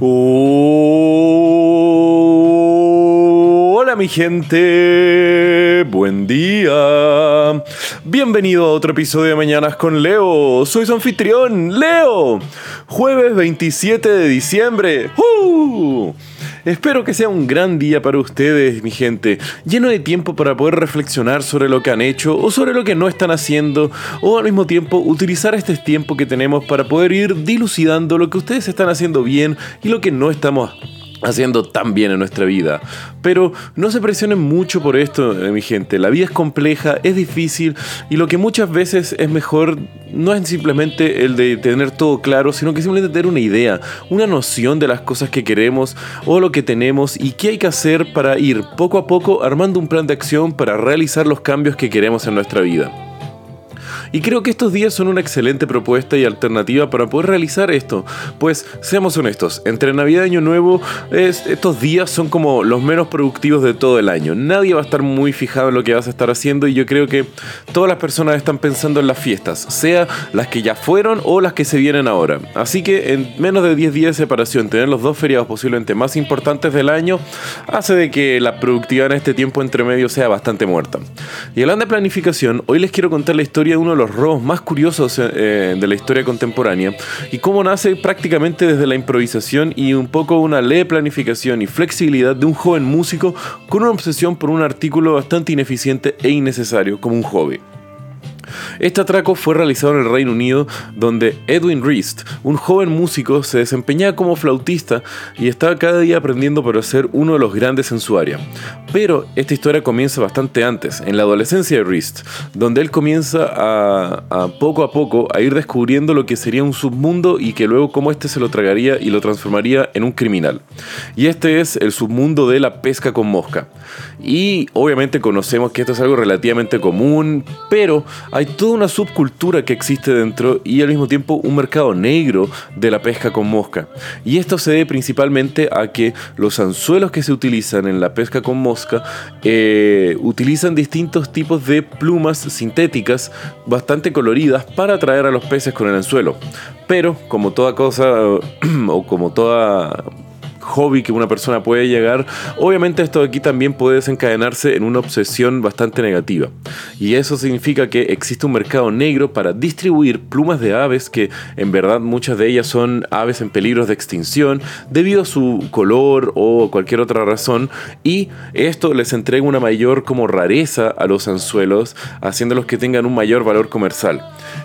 Hola mi gente, buen día. Bienvenido a otro episodio de Mañanas con Leo. Soy su anfitrión, Leo. Jueves 27 de diciembre. ¡Uh! Espero que sea un gran día para ustedes, mi gente, lleno de tiempo para poder reflexionar sobre lo que han hecho o sobre lo que no están haciendo, o al mismo tiempo utilizar este tiempo que tenemos para poder ir dilucidando lo que ustedes están haciendo bien y lo que no estamos haciendo tan bien en nuestra vida. Pero no se presionen mucho por esto, eh, mi gente. La vida es compleja, es difícil y lo que muchas veces es mejor no es simplemente el de tener todo claro, sino que simplemente tener una idea, una noción de las cosas que queremos o lo que tenemos y qué hay que hacer para ir poco a poco armando un plan de acción para realizar los cambios que queremos en nuestra vida. Y creo que estos días son una excelente propuesta y alternativa para poder realizar esto. Pues seamos honestos, entre Navidad y Año Nuevo, estos días son como los menos productivos de todo el año. Nadie va a estar muy fijado en lo que vas a estar haciendo y yo creo que todas las personas están pensando en las fiestas, sea las que ya fueron o las que se vienen ahora. Así que en menos de 10 días de separación, tener los dos feriados posiblemente más importantes del año hace de que la productividad en este tiempo entre medio sea bastante muerta. Y hablando de planificación, hoy les quiero contar la historia de uno de los robos más curiosos eh, de la historia contemporánea y cómo nace prácticamente desde la improvisación y un poco una ley de planificación y flexibilidad de un joven músico con una obsesión por un artículo bastante ineficiente e innecesario como un hobby. Este atraco fue realizado en el Reino Unido, donde Edwin Rist, un joven músico, se desempeñaba como flautista y estaba cada día aprendiendo para ser uno de los grandes en su área. Pero esta historia comienza bastante antes, en la adolescencia de Rist, donde él comienza a, poco a poco a ir descubriendo lo que sería un submundo y que luego cómo este se lo tragaría y lo transformaría en un criminal. Y este es el submundo de la pesca con mosca. Y obviamente conocemos que esto es algo relativamente común, pero hay toda una subcultura que existe dentro y al mismo tiempo un mercado negro de la pesca con mosca. Y esto se debe principalmente a que los anzuelos que se utilizan en la pesca con mosca eh, utilizan distintos tipos de plumas sintéticas bastante coloridas para atraer a los peces con el anzuelo. Pero como toda cosa o como toda hobby que una persona puede llegar, obviamente esto aquí también puede desencadenarse en una obsesión bastante negativa. Y eso significa que existe un mercado negro para distribuir plumas de aves que en verdad muchas de ellas son aves en peligro de extinción debido a su color o cualquier otra razón y esto les entrega una mayor como rareza a los anzuelos haciéndolos que tengan un mayor valor comercial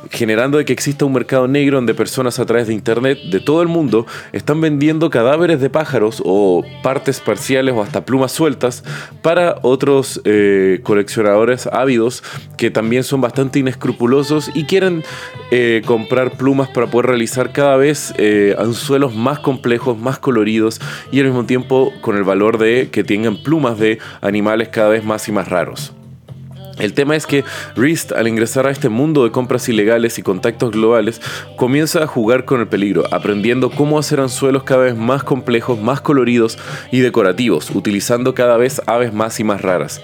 generando de que exista un mercado negro donde personas a través de internet de todo el mundo están vendiendo cadáveres de o partes parciales o hasta plumas sueltas para otros eh, coleccionadores ávidos que también son bastante inescrupulosos y quieren eh, comprar plumas para poder realizar cada vez eh, anzuelos más complejos, más coloridos y al mismo tiempo con el valor de que tengan plumas de animales cada vez más y más raros. El tema es que Rist, al ingresar a este mundo de compras ilegales y contactos globales, comienza a jugar con el peligro, aprendiendo cómo hacer anzuelos cada vez más complejos, más coloridos y decorativos, utilizando cada vez aves más y más raras.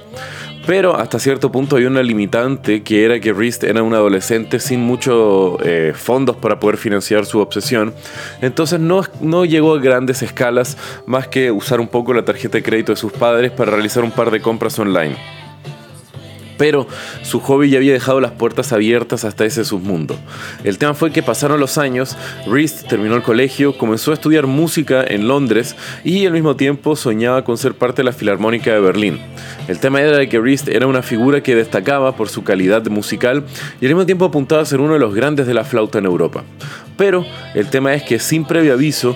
Pero hasta cierto punto hay una limitante que era que Rist era un adolescente sin muchos eh, fondos para poder financiar su obsesión. Entonces no, no llegó a grandes escalas más que usar un poco la tarjeta de crédito de sus padres para realizar un par de compras online pero su hobby ya había dejado las puertas abiertas hasta ese submundo. El tema fue que pasaron los años, Reese terminó el colegio, comenzó a estudiar música en Londres y al mismo tiempo soñaba con ser parte de la Filarmónica de Berlín. El tema era que Reese era una figura que destacaba por su calidad musical y al mismo tiempo apuntaba a ser uno de los grandes de la flauta en Europa. Pero el tema es que sin previo aviso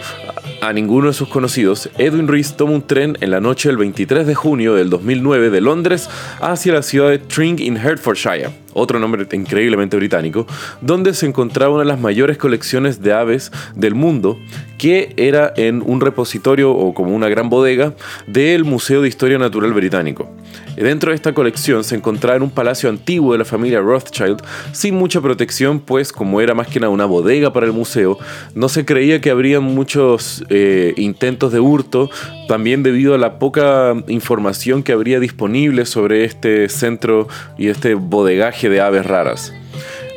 a ninguno de sus conocidos, Edwin Reese toma un tren en la noche del 23 de junio del 2009 de Londres hacia la ciudad de Tring in Hertfordshire, otro nombre increíblemente británico, donde se encontraba una de las mayores colecciones de aves del mundo, que era en un repositorio o como una gran bodega del Museo de Historia Natural Británico. Dentro de esta colección se encontraba en un palacio antiguo de la familia Rothschild, sin mucha protección, pues como era más que nada una bodega para el museo, no se creía que habría muchos eh, intentos de hurto, también debido a la poca información que habría disponible sobre este centro y este bodegaje de aves raras.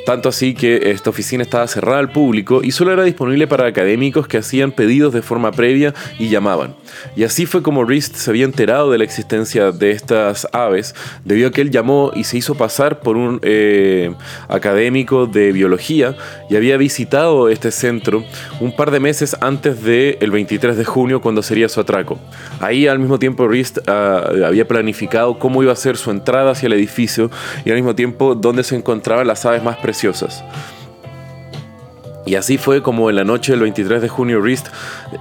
Tanto así que esta oficina estaba cerrada al público y solo era disponible para académicos que hacían pedidos de forma previa y llamaban. Y así fue como Rist se había enterado de la existencia de estas aves, debido a que él llamó y se hizo pasar por un eh, académico de biología y había visitado este centro un par de meses antes del 23 de junio, cuando sería su atraco. Ahí al mismo tiempo Rist ah, había planificado cómo iba a ser su entrada hacia el edificio y al mismo tiempo dónde se encontraban las aves más Y así fue como en la noche del 23 de junio Rist,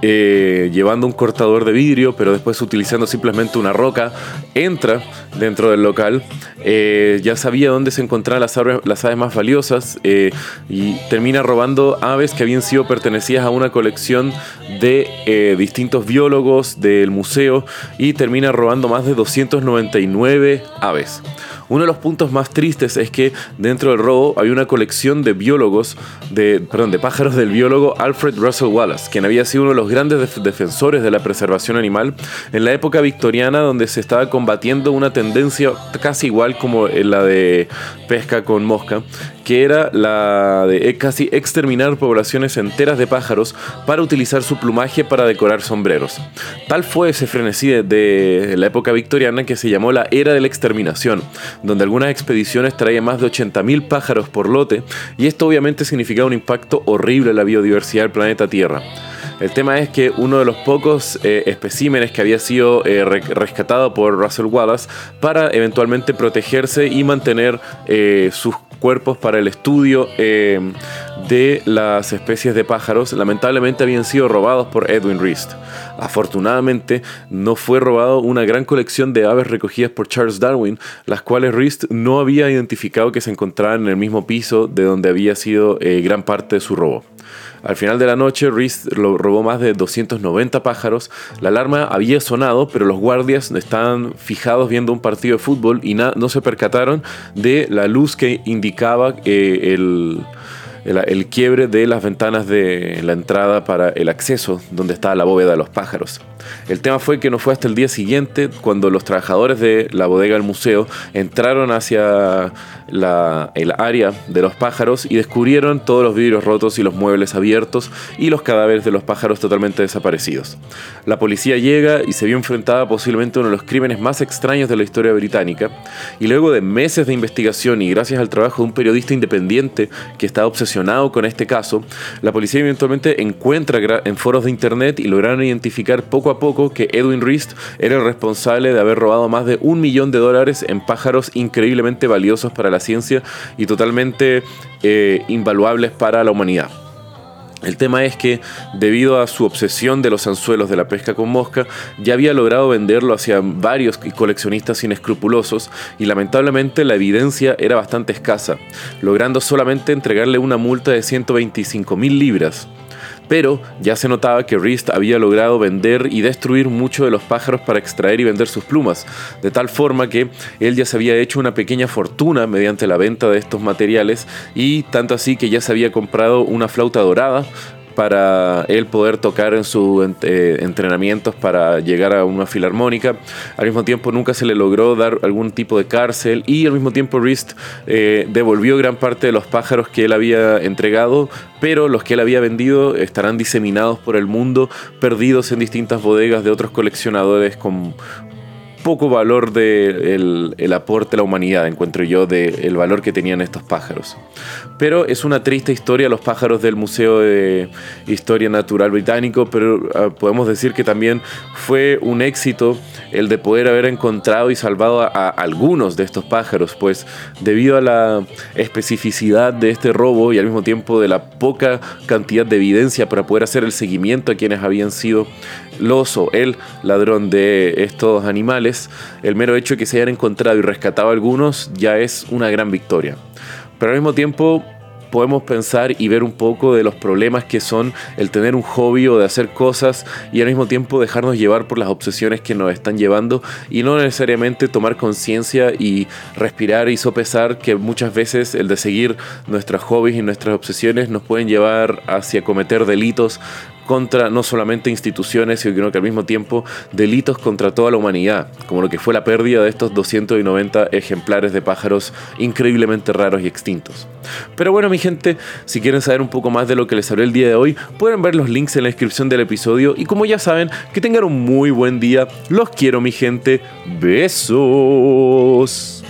eh, llevando un cortador de vidrio, pero después utilizando simplemente una roca, entra dentro del local. Eh, ya sabía dónde se encontraban las aves, más valiosas eh, y termina robando aves que habían sido pertenecidas a una colección de distintos biólogos del museo y termina robando más de 299 aves. Uno de los puntos más tristes es que dentro del robo hay una colección de biólogos, de, perdón, de pájaros del biólogo Alfred Russel Wallace, quien había sido uno de los grandes defensores de la preservación animal en la época victoriana donde se estaba combatiendo una tendencia casi igual como la de pesca con mosca, que era la de e, casi exterminar poblaciones enteras de pájaros para utilizar su plumaje para decorar sombreros. Tal fue ese frenesí de la época victoriana que se llamó la Era de la Exterminación, donde algunas expediciones traían más de 80.000 pájaros por lote, y esto obviamente significaba un impacto horrible en la biodiversidad del planeta Tierra. El tema es que uno de los pocos eh, especímenes que había sido eh, rescatado por Russell Wallace para eventualmente protegerse y mantener eh, sus cuerpos para el estudio de las especies de pájaros lamentablemente habían sido robados por Edwin Rist. Afortunadamente no fue robado una gran colección de aves recogidas por Charles Darwin, las cuales Rist no había identificado que se encontraban en el mismo piso de donde había sido gran parte de su robo. Al final de la noche, Reese robó más de 290 pájaros. La alarma había sonado, pero los guardias estaban fijados viendo un partido de fútbol y no se percataron de la luz que indicaba eh, el, el, quiebre de las ventanas de la entrada para el acceso donde estaba la bóveda de los pájaros. El tema fue que no fue hasta el día siguiente cuando los trabajadores de la bodega del museo entraron hacia el área de los pájaros y descubrieron todos los vidrios rotos y los muebles abiertos y los cadáveres de los pájaros totalmente desaparecidos. La policía llega y se vio enfrentada posiblemente a uno de los crímenes más extraños de la historia británica y luego de meses de investigación y gracias al trabajo de un periodista independiente que estaba obsesionado con este caso, la policía eventualmente encuentra en foros de internet y lograron identificar poco a poco que Edwin Rist era el responsable de haber robado más de un millón de dólares en pájaros increíblemente valiosos para la ciencia y totalmente eh, invaluables para la humanidad. El tema es que, debido a su obsesión de los anzuelos de la pesca con mosca, ya había logrado venderlo hacia varios coleccionistas inescrupulosos y lamentablemente la evidencia era bastante escasa, logrando solamente entregarle una multa de 125 mil libras pero ya se notaba que Rist había logrado vender y destruir muchos de los pájaros para extraer y vender sus plumas, de tal forma que él ya se había hecho una pequeña fortuna mediante la venta de estos materiales y tanto así que ya se había comprado una flauta dorada para él poder tocar en sus eh, entrenamientos para llegar a una filarmónica. Al mismo tiempo nunca se le logró dar algún tipo de cárcel y al mismo tiempo Rist eh, devolvió gran parte de los pájaros que él había entregado, pero los que él había vendido estarán diseminados por el mundo, perdidos en distintas bodegas de otros coleccionadores con poco valor del de el, aporte a la humanidad, encuentro yo, del valor que tenían estos pájaros. Pero es una triste historia los pájaros del Museo de Historia Natural Británico, pero ah, podemos decir que también fue un éxito el de poder haber encontrado y salvado a, algunos de estos pájaros, pues debido a la especificidad de este robo y al mismo tiempo de la poca cantidad de evidencia para poder hacer el seguimiento a quienes habían sido los o el ladrón de estos animales, el mero hecho de que se hayan encontrado y rescatado algunos ya es una gran victoria. Pero al mismo tiempo podemos pensar y ver un poco de los problemas que son el tener un hobby o de hacer cosas y al mismo tiempo dejarnos llevar por las obsesiones que nos están llevando y no necesariamente tomar conciencia y respirar y sopesar que muchas veces el de seguir nuestros hobbies y nuestras obsesiones nos pueden llevar hacia cometer delitos contra no solamente instituciones, sino que al mismo tiempo delitos contra toda la humanidad, como lo que fue la pérdida de estos 290 ejemplares de pájaros increíblemente raros y extintos. Pero bueno, mi gente, si quieren saber un poco más de lo que les hablé el día de hoy, pueden ver los links en la descripción del episodio y como ya saben, que tengan un muy buen día. Los quiero, mi gente. Besos.